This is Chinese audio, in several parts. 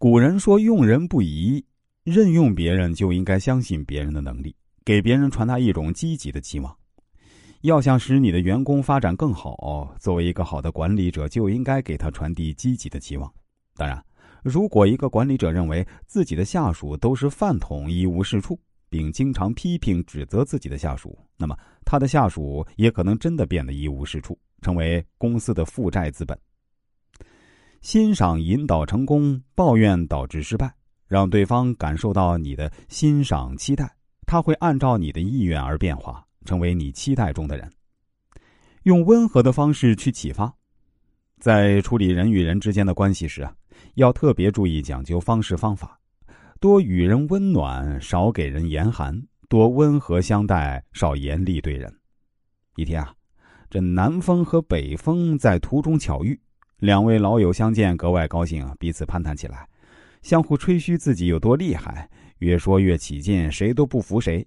古人说：“用人不疑，任用别人就应该相信别人的能力，给别人传达一种积极的期望。要想使你的员工发展更好，作为一个好的管理者，就应该给他传递积极的期望。当然，如果一个管理者认为自己的下属都是饭桶、一无是处，并经常批评指责自己的下属，那么他的下属也可能真的变得一无是处，成为公司的负债资本。欣赏引导成功，抱怨导致失败。让对方感受到你的欣赏、期待，他会按照你的意愿而变化，成为你期待中的人。用温和的方式去启发，在处理人与人之间的关系时啊，要特别注意讲究方式方法，多与人温暖，少给人严寒；多温和相待，少严厉对人。一天啊，这南风和北风在途中巧遇。两位老友相见，格外高兴，彼此攀谈起来，相互吹嘘自己有多厉害，越说越起劲，谁都不服谁。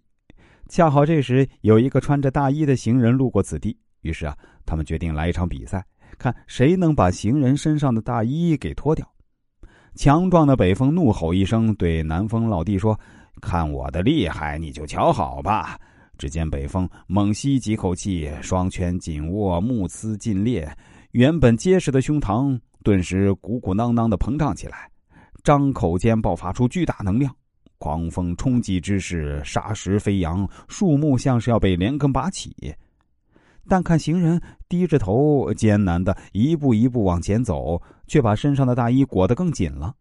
恰好这时有一个穿着大衣的行人路过此地，于是啊，他们决定来一场比赛，看谁能把行人身上的大衣给脱掉。强壮的北风怒吼一声，对南风老弟说：“看我的厉害，你就瞧好吧。”只见北风猛吸几口气，双拳紧握，目眦尽裂。原本结实的胸膛顿时鼓鼓囊囊的膨胀起来，张口间爆发出巨大能量，狂风冲击之势，沙石飞扬，树木像是要被连根拔起。但看行人低着头，艰难的一步一步往前走，却把身上的大衣裹得更紧了。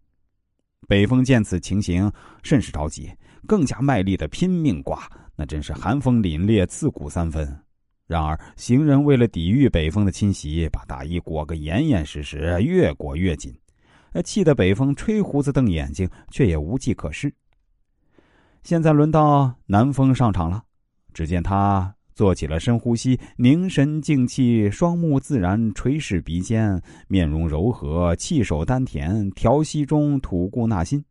北风见此情形，甚是着急，更加卖力的拼命刮，那真是寒风凛冽，刺骨三分。然而，行人为了抵御北风的侵袭，把大衣裹个严严实实，越裹越紧，气得北风吹胡子瞪眼睛，却也无计可施。现在轮到南风上场了，只见他做起了深呼吸，凝神静气，双目自然，垂视鼻尖，面容柔和，气手丹田，调息中吐故纳新。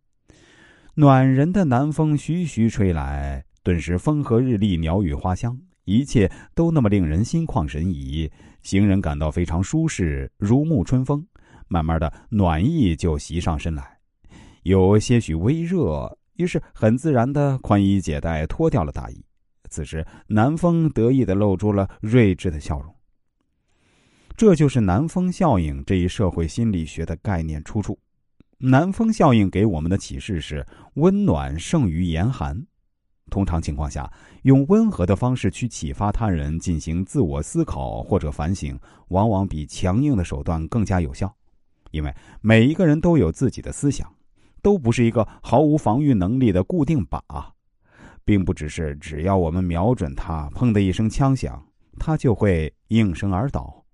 暖人的南风徐徐吹来，顿时风和日丽，鸟语花香。一切都那么令人心旷神怡，行人感到非常舒适，如沐春风。慢慢的，暖意就袭上身来，有些许微热，于是很自然的宽衣解带，脱掉了大衣。此时，南风得意的露出了睿智的笑容。这就是南风效应这一社会心理学的概念出处。南风效应给我们的启示是：温暖胜于严寒。通常情况下，用温和的方式去启发他人进行自我思考或者反省，往往比强硬的手段更加有效。因为每一个人都有自己的思想，都不是一个毫无防御能力的固定靶，并不只是只要我们瞄准他，砰的一声枪响，他就会应声而倒。